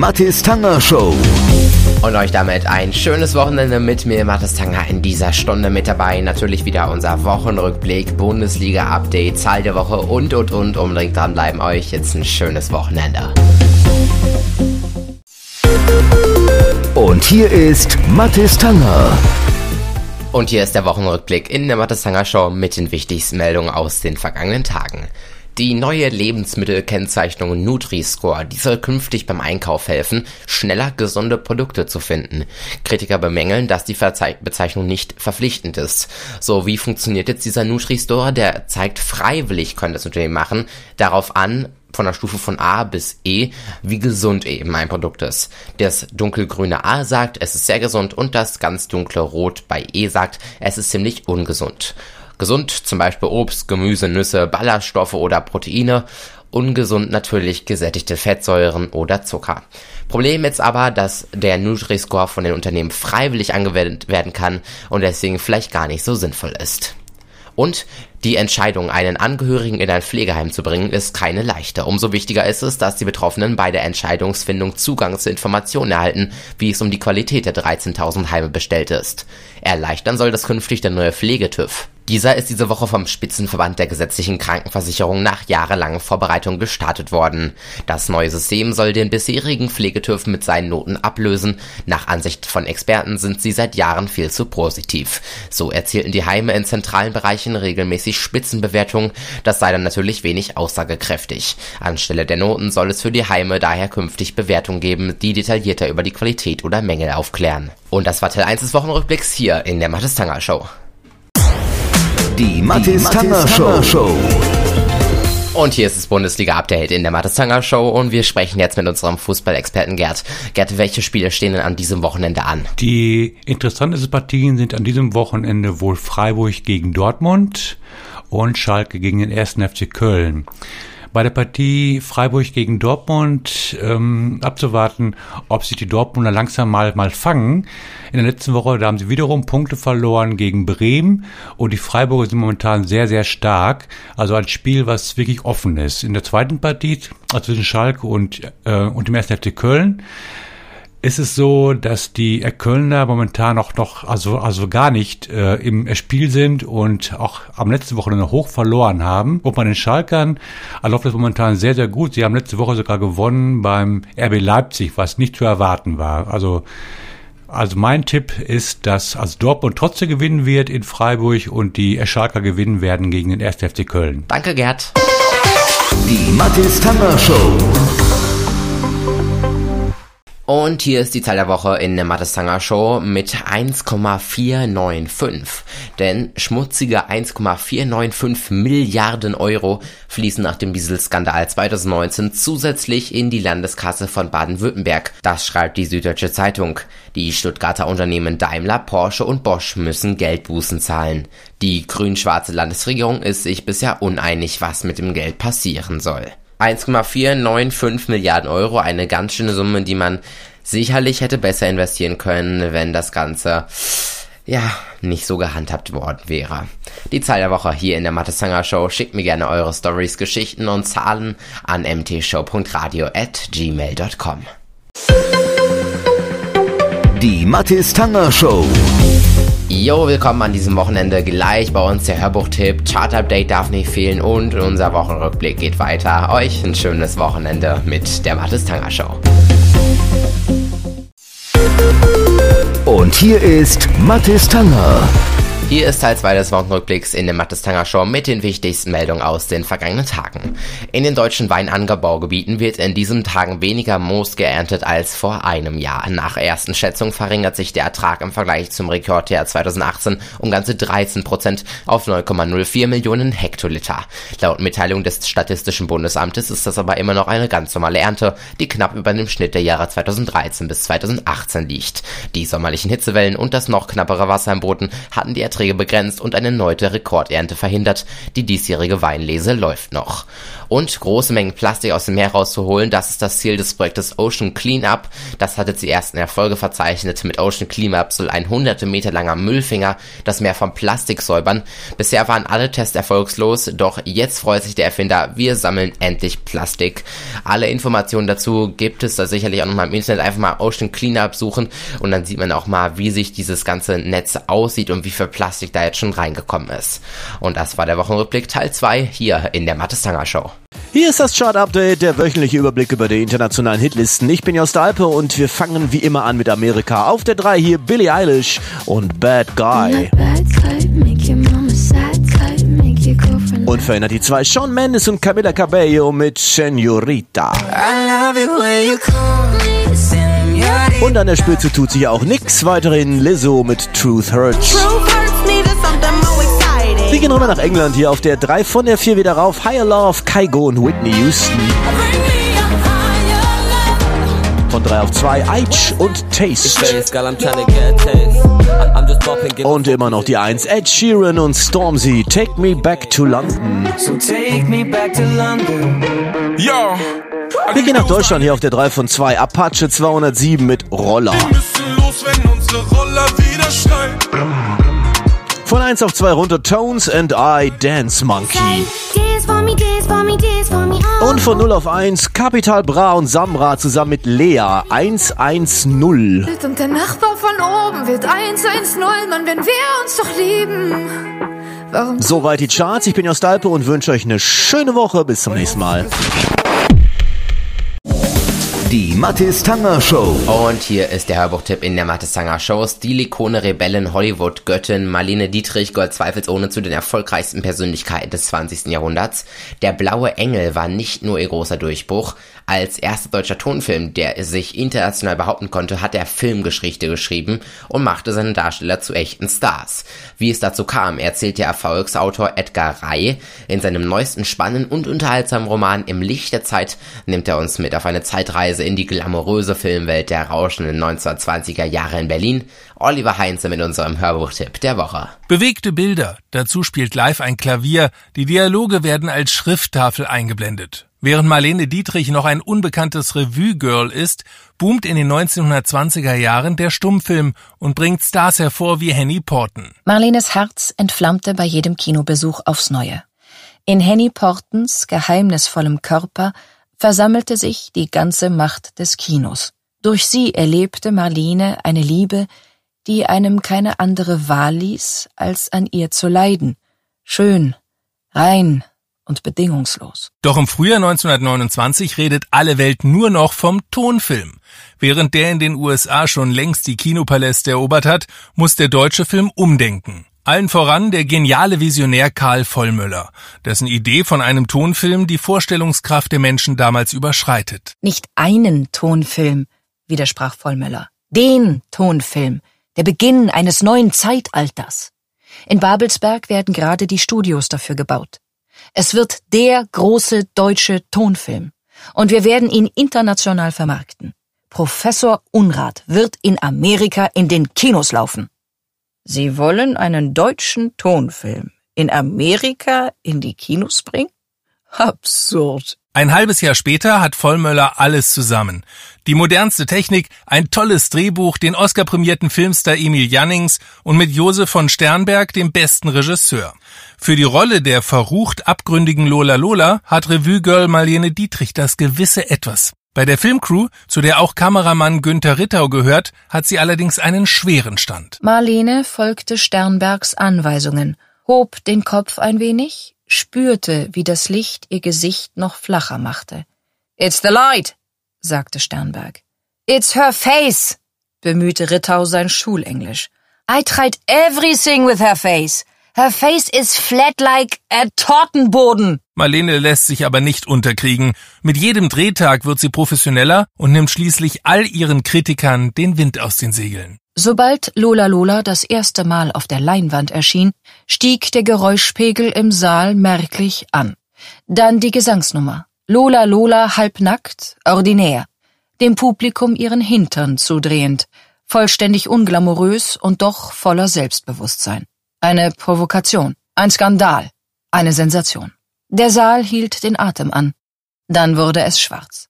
Mathis Tanger Show. Und euch damit ein schönes Wochenende mit mir, Mathis Tanger, in dieser Stunde mit dabei. Natürlich wieder unser Wochenrückblick, Bundesliga-Update, Zahl der Woche und und und. Unbedingt dranbleiben euch. Jetzt ein schönes Wochenende. Und hier ist Mathis Tanger. Und hier ist der Wochenrückblick in der Mathis Tanger Show mit den wichtigsten Meldungen aus den vergangenen Tagen. Die neue Lebensmittelkennzeichnung Nutri-Score, die soll künftig beim Einkauf helfen, schneller gesunde Produkte zu finden. Kritiker bemängeln, dass die Verzeich Bezeichnung nicht verpflichtend ist. So, wie funktioniert jetzt dieser Nutri-Store? Der zeigt freiwillig, können das Unternehmen machen, darauf an, von der Stufe von A bis E, wie gesund eben ein Produkt ist. Das dunkelgrüne A sagt, es ist sehr gesund und das ganz dunkle Rot bei E sagt, es ist ziemlich ungesund. Gesund zum Beispiel Obst, Gemüse, Nüsse, Ballaststoffe oder Proteine. Ungesund natürlich gesättigte Fettsäuren oder Zucker. Problem jetzt aber, dass der Nutri-Score von den Unternehmen freiwillig angewendet werden kann und deswegen vielleicht gar nicht so sinnvoll ist. Und die Entscheidung, einen Angehörigen in ein Pflegeheim zu bringen, ist keine leichte. Umso wichtiger ist es, dass die Betroffenen bei der Entscheidungsfindung Zugang zu Informationen erhalten, wie es um die Qualität der 13.000 Heime bestellt ist. Erleichtern soll das künftig der neue Pflegetüv. Dieser ist diese Woche vom Spitzenverband der gesetzlichen Krankenversicherung nach jahrelangen Vorbereitungen gestartet worden. Das neue System soll den bisherigen Pflegetürf mit seinen Noten ablösen. Nach Ansicht von Experten sind sie seit Jahren viel zu positiv. So erzielten die Heime in zentralen Bereichen regelmäßig Spitzenbewertungen. Das sei dann natürlich wenig aussagekräftig. Anstelle der Noten soll es für die Heime daher künftig Bewertungen geben, die detaillierter über die Qualität oder Mängel aufklären. Und das war Teil 1 des Wochenrückblicks hier in der Mathis Tanger Show. Die Mathis Tanger Show. Und hier ist das Bundesliga-Update in der Mathis Tanger Show und wir sprechen jetzt mit unserem Fußballexperten Gerd. Gerd, welche Spiele stehen denn an diesem Wochenende an? Die interessantesten Partien sind an diesem Wochenende wohl Freiburg gegen Dortmund und Schalke gegen den 1. FC Köln bei der Partie Freiburg gegen Dortmund ähm, abzuwarten, ob sich die Dortmunder langsam mal, mal fangen. In der letzten Woche, da haben sie wiederum Punkte verloren gegen Bremen und die Freiburger sind momentan sehr, sehr stark. Also ein Spiel, was wirklich offen ist. In der zweiten Partie, also zwischen Schalke und, äh, und dem 1. FC Köln, ist es so, dass die Kölner momentan auch noch, also, also gar nicht äh, im Spiel sind und auch am letzten Wochenende hoch verloren haben. Und bei den Schalkern läuft es momentan sehr, sehr gut. Sie haben letzte Woche sogar gewonnen beim RB Leipzig, was nicht zu erwarten war. Also, also mein Tipp ist, dass also Dortmund trotzdem gewinnen wird in Freiburg und die Schalker gewinnen werden gegen den 1. FC Köln. Danke, Gerd. Die Mathis Tanger Show. Und hier ist die Zahl der Woche in der Mattestanger Show mit 1,495. Denn schmutzige 1,495 Milliarden Euro fließen nach dem Dieselskandal 2019 zusätzlich in die Landeskasse von Baden-Württemberg. Das schreibt die Süddeutsche Zeitung. Die Stuttgarter Unternehmen Daimler, Porsche und Bosch müssen Geldbußen zahlen. Die grün-schwarze Landesregierung ist sich bisher uneinig, was mit dem Geld passieren soll. 1,495 Milliarden Euro, eine ganz schöne Summe, die man sicherlich hätte besser investieren können, wenn das Ganze ja, nicht so gehandhabt worden wäre. Die Zahl der Woche hier in der Mathe Show. Schickt mir gerne eure Stories, Geschichten und Zahlen an mtshow.radio at gmail.com. Die Mathis Tanger Show. Jo, willkommen an diesem Wochenende. Gleich bei uns der Hörbuchtipp. Chart Update darf nicht fehlen und unser Wochenrückblick geht weiter. Euch ein schönes Wochenende mit der Mathis Tanger Show. Und hier ist Mathis Tanger. Hier ist Teil 2 des Wochenrückblicks in der Mattes Tanger Show mit den wichtigsten Meldungen aus den vergangenen Tagen. In den deutschen Weinanbaugebieten wird in diesen Tagen weniger Moos geerntet als vor einem Jahr. Nach ersten Schätzungen verringert sich der Ertrag im Vergleich zum Rekordjahr 2018 um ganze 13 Prozent auf 9,04 Millionen Hektoliter. Laut Mitteilung des Statistischen Bundesamtes ist das aber immer noch eine ganz normale Ernte, die knapp über dem Schnitt der Jahre 2013 bis 2018 liegt. Die sommerlichen Hitzewellen und das noch knappere Wasser im Boden hatten die Erträge Erträge begrenzt und eine erneute Rekordernte verhindert. Die diesjährige Weinlese läuft noch. Und große Mengen Plastik aus dem Meer rauszuholen. Das ist das Ziel des Projektes Ocean Cleanup. Das hatte sie ersten Erfolge verzeichnet. Mit Ocean Cleanup soll ein hunderte Meter langer Müllfinger das Meer vom Plastik säubern. Bisher waren alle Tests erfolgslos, doch jetzt freut sich der Erfinder, wir sammeln endlich Plastik. Alle Informationen dazu gibt es da sicherlich auch nochmal im Internet. Einfach mal Ocean Cleanup suchen und dann sieht man auch mal, wie sich dieses ganze Netz aussieht und wie viel Plastik da jetzt schon reingekommen ist. Und das war der Wochenrückblick Teil 2 hier in der Mattestanger Show. Hier ist das Chart-Update, der wöchentliche Überblick über die internationalen Hitlisten. Ich bin Jost Alpe und wir fangen wie immer an mit Amerika. Auf der 3 hier Billie Eilish und Bad Guy. Und verändert die zwei Shawn Mendes und Camila Cabello mit Senorita. Und an der Spitze tut sich auch nix. Weiterhin Lizzo mit Truth Hurts. Wir gehen rüber nach England hier auf der 3 von der 4 wieder rauf. Higher Love, Kaigo und Whitney Houston. Von 3 auf 2 Aitch und Taste. Und immer noch die 1 Ed Sheeran und Stormzy. Take me back to London. Wir gehen nach Deutschland hier auf der 3 von 2. Apache 207 mit Roller. Von 1 auf 2 runter Tones and I Dance Monkey. Und von 0 auf 1 Capital Bra und Samra zusammen mit Lea 110. Und der Nachbar von oben wird 110, Mann, wenn wir uns doch lieben. Warum? Soweit die Charts. Ich bin Jost Alpe und wünsche euch eine schöne Woche. Bis zum nächsten Mal. Die Mathis Tanger Show. Und hier ist der Hörbuchtipp in der Mattestanger Show. Stilikone, Rebellen, Hollywood-Göttin Marlene Dietrich gehört zweifelsohne zu den erfolgreichsten Persönlichkeiten des 20. Jahrhunderts. Der Blaue Engel war nicht nur ihr großer Durchbruch. Als erster deutscher Tonfilm, der sich international behaupten konnte, hat er Filmgeschichte geschrieben und machte seine Darsteller zu echten Stars. Wie es dazu kam, erzählt der Erfolgsautor Edgar Ray. In seinem neuesten spannenden und unterhaltsamen Roman Im Licht der Zeit nimmt er uns mit auf eine Zeitreise in die glamouröse Filmwelt der rauschenden 1920er Jahre in Berlin. Oliver Heinze mit unserem Hörbuchtipp der Woche. Bewegte Bilder. Dazu spielt live ein Klavier. Die Dialoge werden als Schrifttafel eingeblendet. Während Marlene Dietrich noch ein unbekanntes Revue-Girl ist, boomt in den 1920er Jahren der Stummfilm und bringt Stars hervor wie Henny Porten. Marlenes Herz entflammte bei jedem Kinobesuch aufs Neue. In Henny Portens geheimnisvollem Körper versammelte sich die ganze Macht des Kinos. Durch sie erlebte Marlene eine Liebe, die einem keine andere Wahl ließ, als an ihr zu leiden. Schön, rein und bedingungslos. Doch im Frühjahr 1929 redet alle Welt nur noch vom Tonfilm. Während der in den USA schon längst die Kinopaläste erobert hat, muss der deutsche Film umdenken. Allen voran der geniale Visionär Karl Vollmöller, dessen Idee von einem Tonfilm die Vorstellungskraft der Menschen damals überschreitet. Nicht einen Tonfilm, widersprach Vollmöller. Den Tonfilm, der Beginn eines neuen Zeitalters. In Babelsberg werden gerade die Studios dafür gebaut. Es wird der große deutsche Tonfilm. Und wir werden ihn international vermarkten. Professor Unrat wird in Amerika in den Kinos laufen. Sie wollen einen deutschen Tonfilm in Amerika in die Kinos bringen? Absurd. Ein halbes Jahr später hat Vollmöller alles zusammen. Die modernste Technik, ein tolles Drehbuch, den Oscar-prämierten Filmstar Emil Jannings und mit Josef von Sternberg dem besten Regisseur. Für die Rolle der verrucht abgründigen Lola Lola hat Revue-Girl Marlene Dietrich das gewisse Etwas. Bei der Filmcrew, zu der auch Kameramann Günther Rittau gehört, hat sie allerdings einen schweren Stand. Marlene folgte Sternbergs Anweisungen, hob den Kopf ein wenig, spürte, wie das Licht ihr Gesicht noch flacher machte. It's the light, sagte Sternberg. It's her face, bemühte Rittau sein Schulenglisch. I tried everything with her face. Her face is flat like a Tortenboden. Marlene lässt sich aber nicht unterkriegen. Mit jedem Drehtag wird sie professioneller und nimmt schließlich all ihren Kritikern den Wind aus den Segeln. Sobald Lola Lola das erste Mal auf der Leinwand erschien, stieg der Geräuschpegel im Saal merklich an. Dann die Gesangsnummer. Lola Lola halbnackt, ordinär. Dem Publikum ihren Hintern zudrehend. Vollständig unglamourös und doch voller Selbstbewusstsein. Eine Provokation. Ein Skandal. Eine Sensation. Der Saal hielt den Atem an. Dann wurde es schwarz.